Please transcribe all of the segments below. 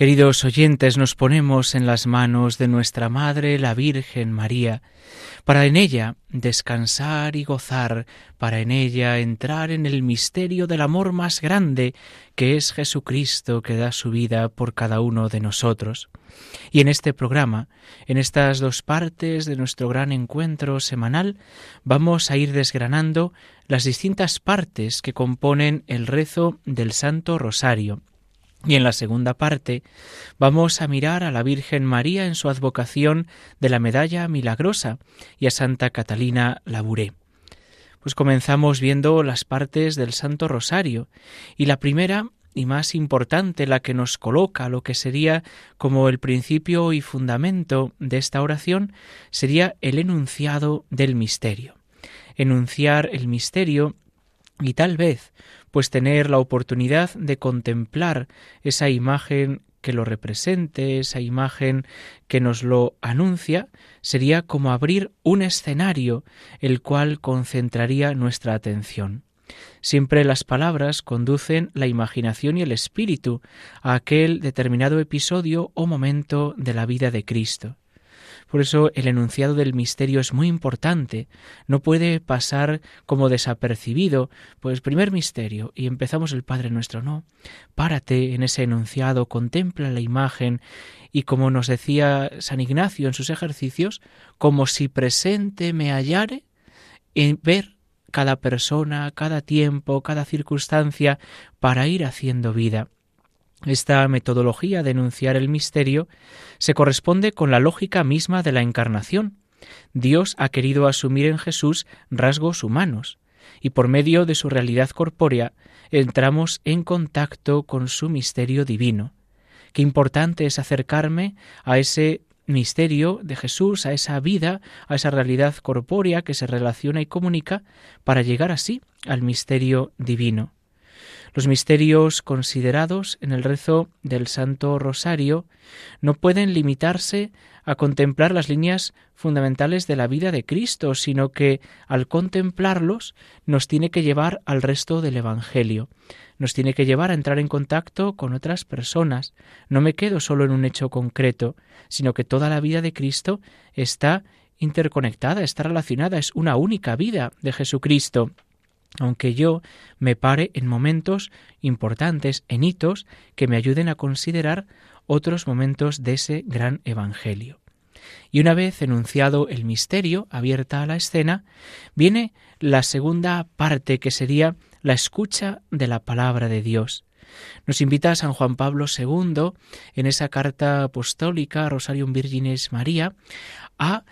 Queridos oyentes, nos ponemos en las manos de nuestra Madre, la Virgen María, para en ella descansar y gozar, para en ella entrar en el misterio del amor más grande, que es Jesucristo que da su vida por cada uno de nosotros. Y en este programa, en estas dos partes de nuestro gran encuentro semanal, vamos a ir desgranando las distintas partes que componen el rezo del Santo Rosario y en la segunda parte vamos a mirar a la Virgen María en su advocación de la medalla milagrosa y a Santa Catalina Labouré. Pues comenzamos viendo las partes del Santo Rosario y la primera y más importante, la que nos coloca lo que sería como el principio y fundamento de esta oración, sería el enunciado del misterio. Enunciar el misterio y tal vez pues tener la oportunidad de contemplar esa imagen que lo represente, esa imagen que nos lo anuncia, sería como abrir un escenario el cual concentraría nuestra atención. Siempre las palabras conducen la imaginación y el espíritu a aquel determinado episodio o momento de la vida de Cristo. Por eso el enunciado del misterio es muy importante. No puede pasar como desapercibido, pues primer misterio y empezamos el Padre nuestro, no. Párate en ese enunciado, contempla la imagen y como nos decía San Ignacio en sus ejercicios, como si presente me hallare en ver cada persona, cada tiempo, cada circunstancia para ir haciendo vida. Esta metodología de enunciar el misterio se corresponde con la lógica misma de la encarnación. Dios ha querido asumir en Jesús rasgos humanos, y por medio de su realidad corpórea entramos en contacto con su misterio divino. Qué importante es acercarme a ese misterio de Jesús, a esa vida, a esa realidad corpórea que se relaciona y comunica, para llegar así al misterio divino. Los misterios considerados en el rezo del Santo Rosario no pueden limitarse a contemplar las líneas fundamentales de la vida de Cristo, sino que al contemplarlos nos tiene que llevar al resto del Evangelio, nos tiene que llevar a entrar en contacto con otras personas. No me quedo solo en un hecho concreto, sino que toda la vida de Cristo está interconectada, está relacionada, es una única vida de Jesucristo aunque yo me pare en momentos importantes, en hitos que me ayuden a considerar otros momentos de ese gran Evangelio. Y una vez enunciado el misterio, abierta a la escena, viene la segunda parte que sería la escucha de la palabra de Dios. Nos invita a San Juan Pablo II en esa carta apostólica Rosarium Virginis María a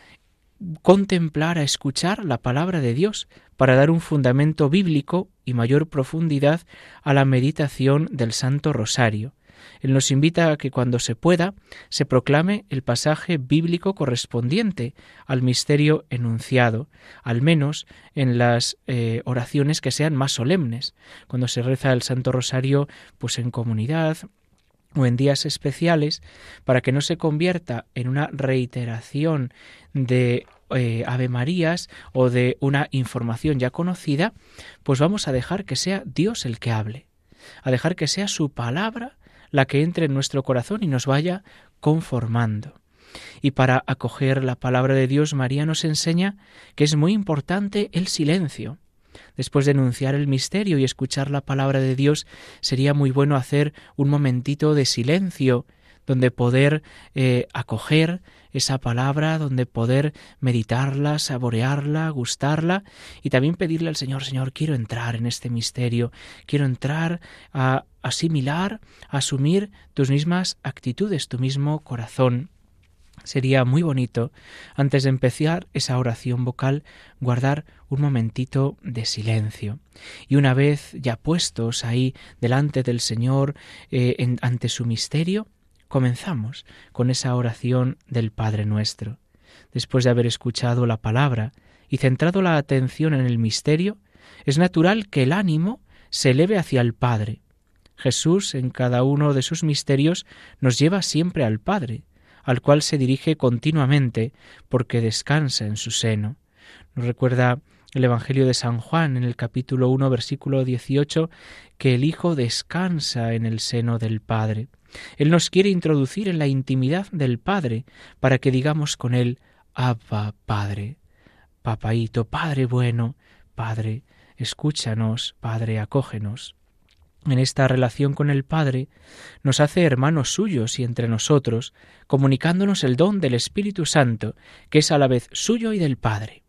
contemplar, a escuchar la palabra de Dios para dar un fundamento bíblico y mayor profundidad a la meditación del Santo Rosario. Él nos invita a que cuando se pueda se proclame el pasaje bíblico correspondiente al misterio enunciado, al menos en las eh, oraciones que sean más solemnes. Cuando se reza el Santo Rosario, pues en comunidad, o en días especiales para que no se convierta en una reiteración de eh, Ave Marías o de una información ya conocida, pues vamos a dejar que sea Dios el que hable, a dejar que sea su palabra la que entre en nuestro corazón y nos vaya conformando. Y para acoger la palabra de Dios, María nos enseña que es muy importante el silencio. Después de enunciar el misterio y escuchar la palabra de Dios, sería muy bueno hacer un momentito de silencio donde poder eh, acoger esa palabra, donde poder meditarla, saborearla, gustarla y también pedirle al Señor, Señor, quiero entrar en este misterio, quiero entrar a asimilar, a asumir tus mismas actitudes, tu mismo corazón. Sería muy bonito, antes de empezar esa oración vocal, guardar un momentito de silencio. Y una vez ya puestos ahí delante del Señor, eh, ante su misterio, comenzamos con esa oración del Padre nuestro. después de haber escuchado la palabra y centrado la atención en el misterio, es natural que el ánimo se eleve hacia el Padre. Jesús, en cada uno de sus misterios, nos lleva siempre al Padre, al cual se dirige continuamente, porque descansa en su seno. Nos recuerda el Evangelio de San Juan en el capítulo 1, versículo 18, que el Hijo descansa en el seno del Padre. Él nos quiere introducir en la intimidad del Padre para que digamos con Él, Abba, Padre, Papaíto, Padre bueno, Padre, escúchanos, Padre, acógenos. En esta relación con el Padre nos hace hermanos suyos y entre nosotros, comunicándonos el don del Espíritu Santo, que es a la vez suyo y del Padre.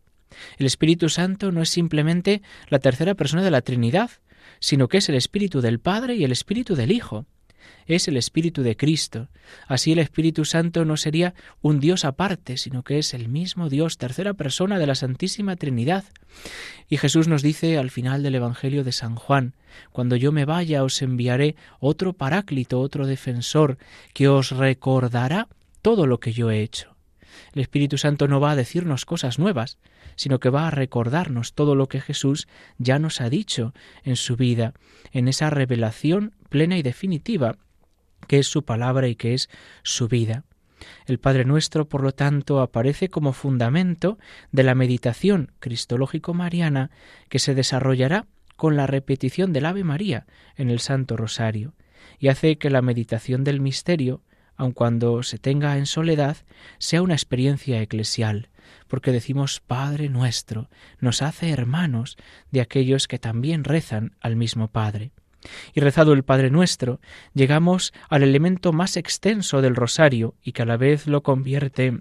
El Espíritu Santo no es simplemente la tercera persona de la Trinidad, sino que es el Espíritu del Padre y el Espíritu del Hijo es el Espíritu de Cristo. Así el Espíritu Santo no sería un Dios aparte, sino que es el mismo Dios, tercera persona de la Santísima Trinidad. Y Jesús nos dice al final del Evangelio de San Juan, Cuando yo me vaya os enviaré otro paráclito, otro defensor, que os recordará todo lo que yo he hecho. El Espíritu Santo no va a decirnos cosas nuevas, sino que va a recordarnos todo lo que Jesús ya nos ha dicho en su vida, en esa revelación plena y definitiva que es su palabra y que es su vida. El Padre Nuestro, por lo tanto, aparece como fundamento de la meditación cristológico-mariana que se desarrollará con la repetición del Ave María en el Santo Rosario, y hace que la meditación del misterio, aun cuando se tenga en soledad, sea una experiencia eclesial, porque decimos Padre nuestro, nos hace hermanos de aquellos que también rezan al mismo Padre. Y rezado el Padre Nuestro, llegamos al elemento más extenso del rosario y que a la vez lo convierte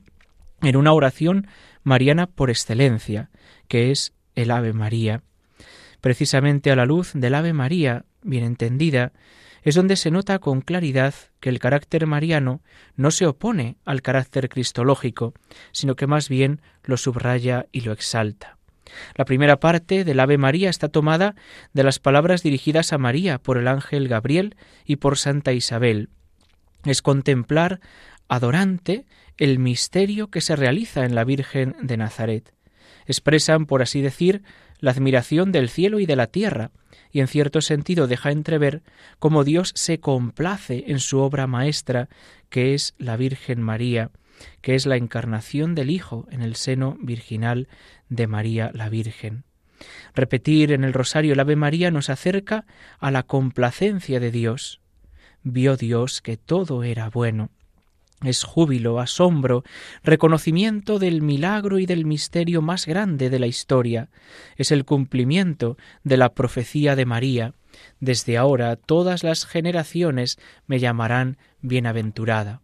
en una oración mariana por excelencia, que es el Ave María. Precisamente a la luz del Ave María, bien entendida, es donde se nota con claridad que el carácter mariano no se opone al carácter cristológico, sino que más bien lo subraya y lo exalta. La primera parte del Ave María está tomada de las palabras dirigidas a María por el ángel Gabriel y por Santa Isabel. Es contemplar adorante el misterio que se realiza en la Virgen de Nazaret. Expresan, por así decir, la admiración del cielo y de la tierra, y en cierto sentido deja entrever cómo Dios se complace en su obra maestra, que es la Virgen María, que es la encarnación del Hijo en el seno virginal de María la Virgen. Repetir en el rosario el Ave María nos acerca a la complacencia de Dios. Vio Dios que todo era bueno. Es júbilo, asombro, reconocimiento del milagro y del misterio más grande de la historia. Es el cumplimiento de la profecía de María. Desde ahora todas las generaciones me llamarán bienaventurada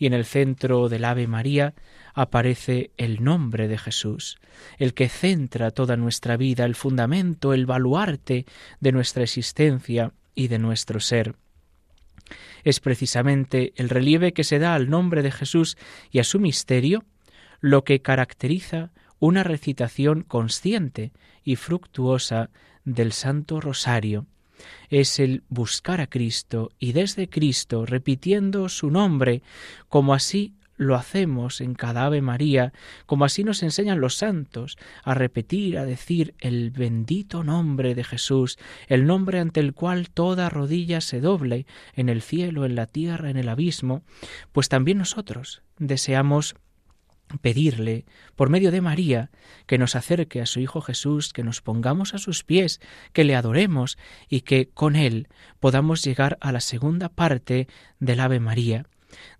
y en el centro del Ave María aparece el nombre de Jesús, el que centra toda nuestra vida, el fundamento, el baluarte de nuestra existencia y de nuestro ser. Es precisamente el relieve que se da al nombre de Jesús y a su misterio lo que caracteriza una recitación consciente y fructuosa del Santo Rosario, es el buscar a Cristo y desde Cristo, repitiendo su nombre, como así lo hacemos en cada Ave María, como así nos enseñan los santos, a repetir, a decir el bendito nombre de Jesús, el nombre ante el cual toda rodilla se doble en el cielo, en la tierra, en el abismo, pues también nosotros deseamos pedirle, por medio de María, que nos acerque a su Hijo Jesús, que nos pongamos a sus pies, que le adoremos y que con él podamos llegar a la segunda parte del Ave María,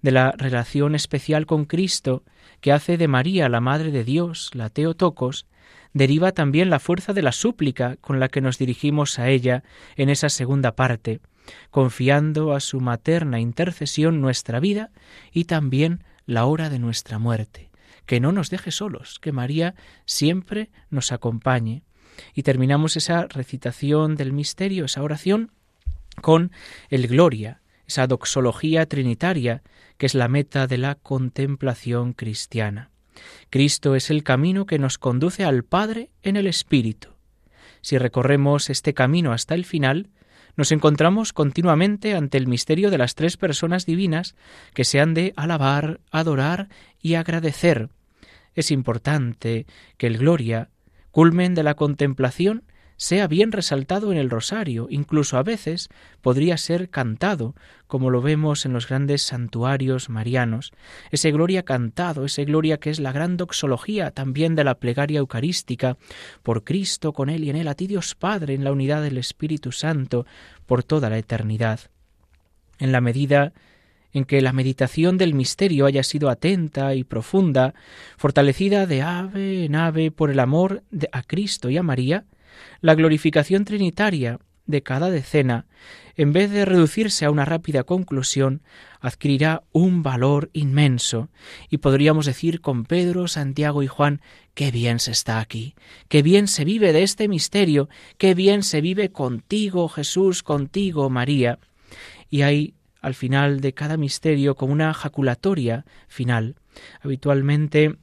de la relación especial con Cristo que hace de María la Madre de Dios, la Teotocos, deriva también la fuerza de la súplica con la que nos dirigimos a ella en esa segunda parte, confiando a su materna intercesión nuestra vida y también la hora de nuestra muerte que no nos deje solos, que María siempre nos acompañe. Y terminamos esa recitación del misterio, esa oración, con el Gloria, esa doxología trinitaria, que es la meta de la contemplación cristiana. Cristo es el camino que nos conduce al Padre en el Espíritu. Si recorremos este camino hasta el final, nos encontramos continuamente ante el misterio de las tres personas divinas que se han de alabar, adorar y agradecer, Es importante que el Gloria, culmen de la contemplación, sea bien resaltado en el rosario, incluso a veces podría ser cantado, como lo vemos en los grandes santuarios marianos, ese gloria cantado, ese gloria que es la gran doxología también de la plegaria eucarística, por Cristo, con Él y en Él, a ti Dios Padre, en la unidad del Espíritu Santo, por toda la eternidad. En la medida en que la meditación del misterio haya sido atenta y profunda, fortalecida de ave en ave por el amor a Cristo y a María, la glorificación trinitaria de cada decena, en vez de reducirse a una rápida conclusión, adquirirá un valor inmenso, y podríamos decir con Pedro, Santiago y Juan, qué bien se está aquí, qué bien se vive de este misterio, qué bien se vive contigo, Jesús, contigo, María. Y hay al final de cada misterio como una jaculatoria final. Habitualmente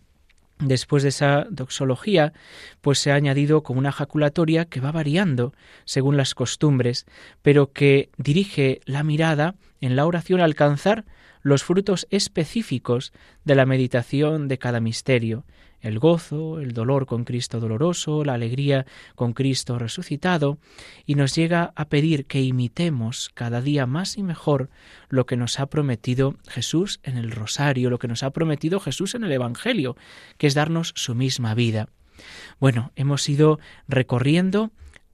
Después de esa doxología, pues se ha añadido como una jaculatoria que va variando según las costumbres, pero que dirige la mirada en la oración a alcanzar los frutos específicos de la meditación de cada misterio, el gozo, el dolor con Cristo doloroso, la alegría con Cristo resucitado, y nos llega a pedir que imitemos cada día más y mejor lo que nos ha prometido Jesús en el rosario, lo que nos ha prometido Jesús en el Evangelio, que es darnos su misma vida. Bueno, hemos ido recorriendo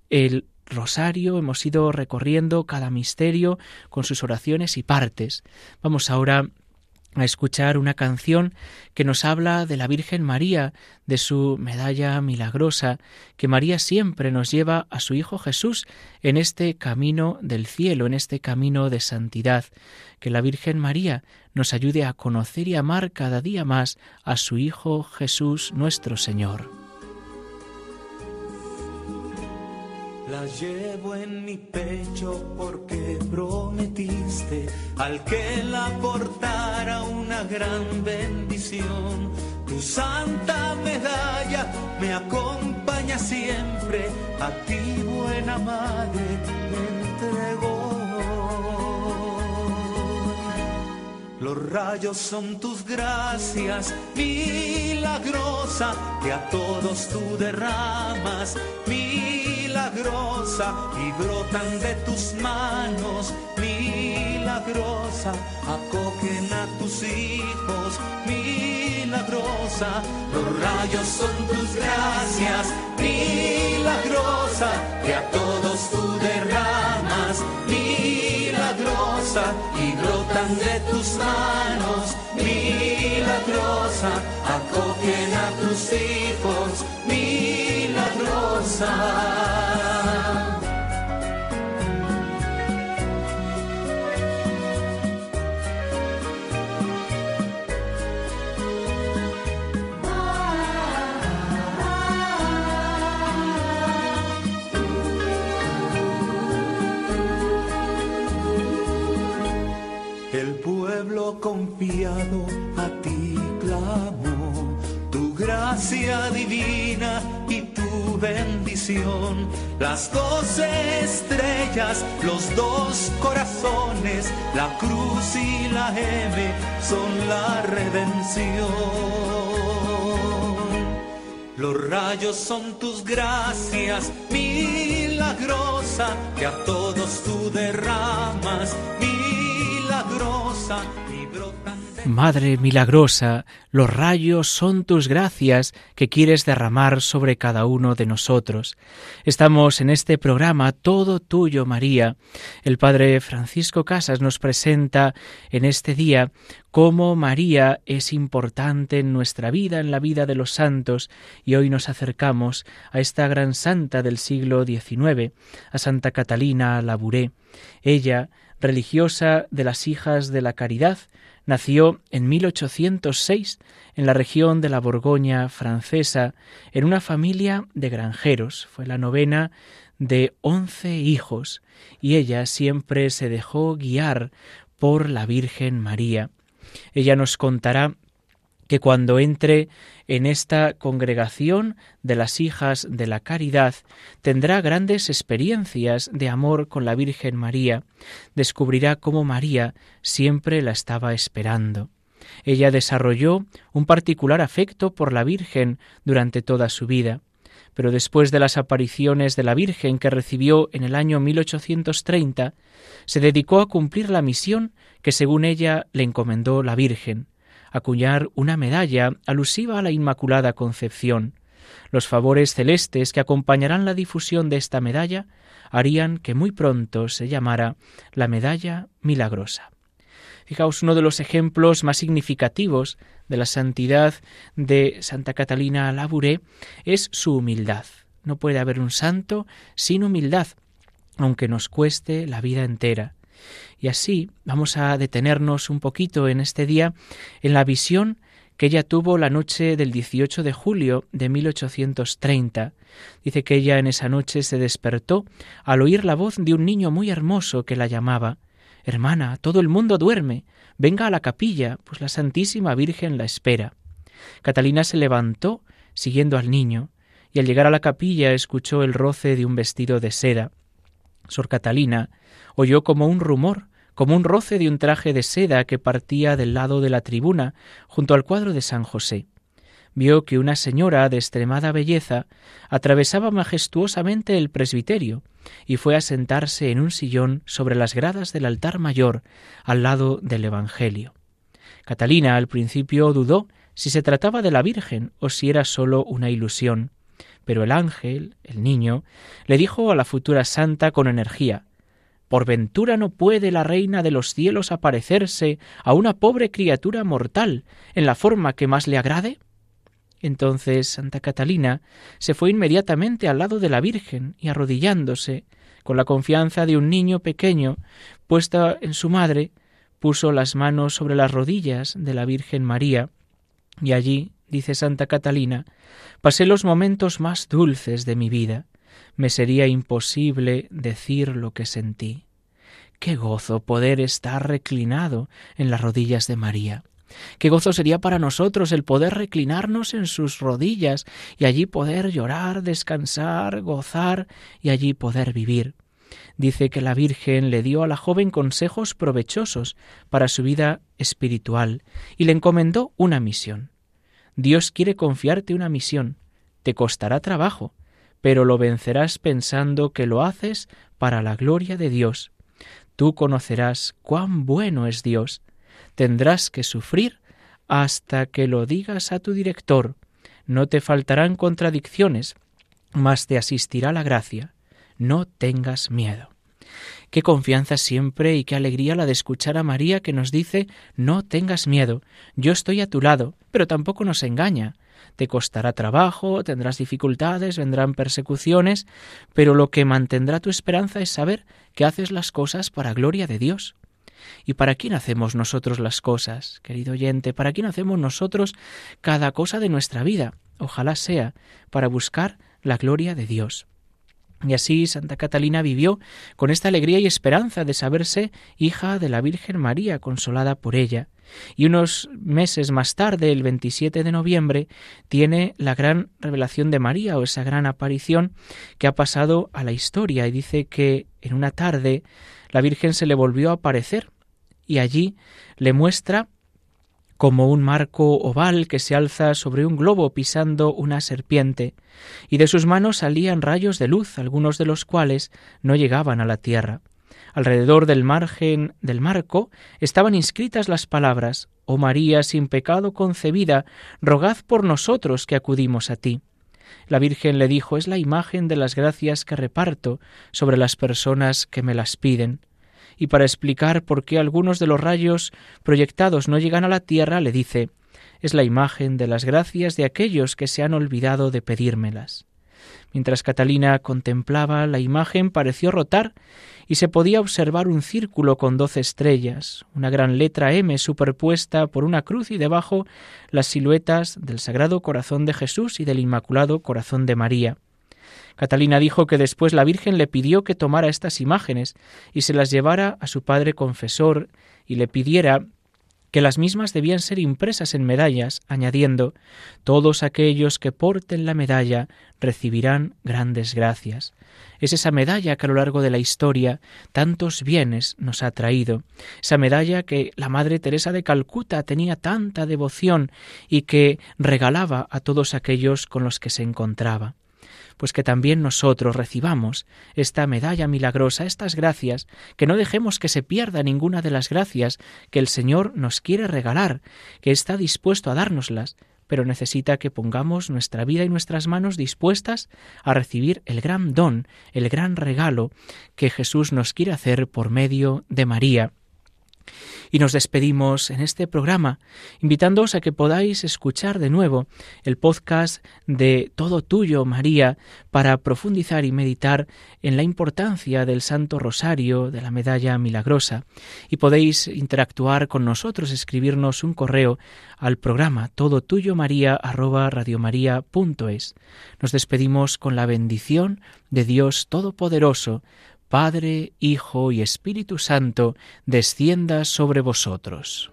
el rosario, hemos ido recorriendo cada misterio con sus oraciones y partes. Vamos ahora a escuchar una canción que nos habla de la Virgen María, de su medalla milagrosa, que María siempre nos lleva a su Hijo Jesús en este camino del cielo, en este camino de santidad, que la Virgen María nos ayude a conocer y amar cada día más a su Hijo Jesús nuestro Señor. La llevo en mi pecho porque prometiste al que la portara una gran bendición. Tu santa medalla me acompaña siempre, a ti buena madre me entregó. Los rayos son tus gracias, milagrosa, que a todos tú derramas, milagrosa, y brotan de tus manos, milagrosa, acogen a tus hijos, milagrosa. Los rayos son tus gracias, milagrosa, que a todos tú derramas, milagrosa, y brotan de tus manos, milagrosa, acogen a tus hijos, milagrosa. A ti clamo, tu gracia divina y tu bendición, las doce estrellas, los dos corazones, la cruz y la M son la redención. Los rayos son tus gracias, milagrosa, que a todos tú derramas, milagrosa Madre milagrosa, los rayos son tus gracias que quieres derramar sobre cada uno de nosotros. Estamos en este programa Todo Tuyo, María. El Padre Francisco Casas nos presenta en este día cómo María es importante en nuestra vida, en la vida de los santos, y hoy nos acercamos a esta gran santa del siglo XIX, a Santa Catalina Labouré. Ella, religiosa de las hijas de la caridad, Nació en 1806 en la región de la Borgoña francesa, en una familia de granjeros. Fue la novena de once hijos, y ella siempre se dejó guiar por la Virgen María. Ella nos contará que cuando entre en esta congregación de las hijas de la caridad tendrá grandes experiencias de amor con la Virgen María, descubrirá cómo María siempre la estaba esperando. Ella desarrolló un particular afecto por la Virgen durante toda su vida, pero después de las apariciones de la Virgen que recibió en el año 1830, se dedicó a cumplir la misión que según ella le encomendó la Virgen, acuñar una medalla alusiva a la Inmaculada Concepción. Los favores celestes que acompañarán la difusión de esta medalla harían que muy pronto se llamara la medalla milagrosa. Fijaos, uno de los ejemplos más significativos de la santidad de Santa Catalina Labouré es su humildad. No puede haber un santo sin humildad, aunque nos cueste la vida entera. Y así vamos a detenernos un poquito en este día en la visión que ella tuvo la noche del 18 de julio de 1830. Dice que ella en esa noche se despertó al oír la voz de un niño muy hermoso que la llamaba. Hermana, todo el mundo duerme. Venga a la capilla, pues la Santísima Virgen la espera. Catalina se levantó, siguiendo al niño, y al llegar a la capilla escuchó el roce de un vestido de seda. Sor Catalina oyó como un rumor, como un roce de un traje de seda que partía del lado de la tribuna, junto al cuadro de San José. Vio que una señora de extremada belleza atravesaba majestuosamente el presbiterio y fue a sentarse en un sillón sobre las gradas del altar mayor, al lado del Evangelio. Catalina al principio dudó si se trataba de la Virgen o si era sólo una ilusión, pero el ángel, el niño, le dijo a la futura santa con energía ¿Por ventura no puede la reina de los cielos aparecerse a una pobre criatura mortal en la forma que más le agrade? Entonces Santa Catalina se fue inmediatamente al lado de la Virgen y arrodillándose, con la confianza de un niño pequeño, puesta en su madre, puso las manos sobre las rodillas de la Virgen María, y allí, dice Santa Catalina, pasé los momentos más dulces de mi vida me sería imposible decir lo que sentí. Qué gozo poder estar reclinado en las rodillas de María. Qué gozo sería para nosotros el poder reclinarnos en sus rodillas y allí poder llorar, descansar, gozar y allí poder vivir. Dice que la Virgen le dio a la joven consejos provechosos para su vida espiritual y le encomendó una misión. Dios quiere confiarte una misión. Te costará trabajo, pero lo vencerás pensando que lo haces para la gloria de Dios. Tú conocerás cuán bueno es Dios. Tendrás que sufrir hasta que lo digas a tu director. No te faltarán contradicciones, mas te asistirá la gracia. No tengas miedo. Qué confianza siempre y qué alegría la de escuchar a María que nos dice No tengas miedo, yo estoy a tu lado, pero tampoco nos engaña te costará trabajo, tendrás dificultades, vendrán persecuciones, pero lo que mantendrá tu esperanza es saber que haces las cosas para gloria de Dios. ¿Y para quién hacemos nosotros las cosas, querido oyente? ¿Para quién hacemos nosotros cada cosa de nuestra vida? Ojalá sea para buscar la gloria de Dios. Y así Santa Catalina vivió con esta alegría y esperanza de saberse hija de la Virgen María, consolada por ella. Y unos meses más tarde, el 27 de noviembre, tiene la gran revelación de María o esa gran aparición que ha pasado a la historia y dice que en una tarde la Virgen se le volvió a aparecer y allí le muestra como un marco oval que se alza sobre un globo pisando una serpiente, y de sus manos salían rayos de luz, algunos de los cuales no llegaban a la tierra. Alrededor del margen del marco estaban inscritas las palabras Oh María sin pecado concebida, rogad por nosotros que acudimos a ti. La Virgen le dijo Es la imagen de las gracias que reparto sobre las personas que me las piden y para explicar por qué algunos de los rayos proyectados no llegan a la tierra, le dice es la imagen de las gracias de aquellos que se han olvidado de pedírmelas. Mientras Catalina contemplaba la imagen pareció rotar y se podía observar un círculo con doce estrellas, una gran letra M superpuesta por una cruz y debajo las siluetas del Sagrado Corazón de Jesús y del Inmaculado Corazón de María. Catalina dijo que después la Virgen le pidió que tomara estas imágenes y se las llevara a su padre confesor y le pidiera que las mismas debían ser impresas en medallas, añadiendo Todos aquellos que porten la medalla recibirán grandes gracias. Es esa medalla que a lo largo de la historia tantos bienes nos ha traído, esa medalla que la Madre Teresa de Calcuta tenía tanta devoción y que regalaba a todos aquellos con los que se encontraba pues que también nosotros recibamos esta medalla milagrosa, estas gracias, que no dejemos que se pierda ninguna de las gracias que el Señor nos quiere regalar, que está dispuesto a dárnoslas, pero necesita que pongamos nuestra vida y nuestras manos dispuestas a recibir el gran don, el gran regalo que Jesús nos quiere hacer por medio de María y nos despedimos en este programa, invitándoos a que podáis escuchar de nuevo el podcast de Todo Tuyo, María, para profundizar y meditar en la importancia del Santo Rosario, de la Medalla Milagrosa, y podéis interactuar con nosotros, escribirnos un correo al programa todo tuyo maría Nos despedimos con la bendición de Dios Todopoderoso, Padre, Hijo y Espíritu Santo, descienda sobre vosotros.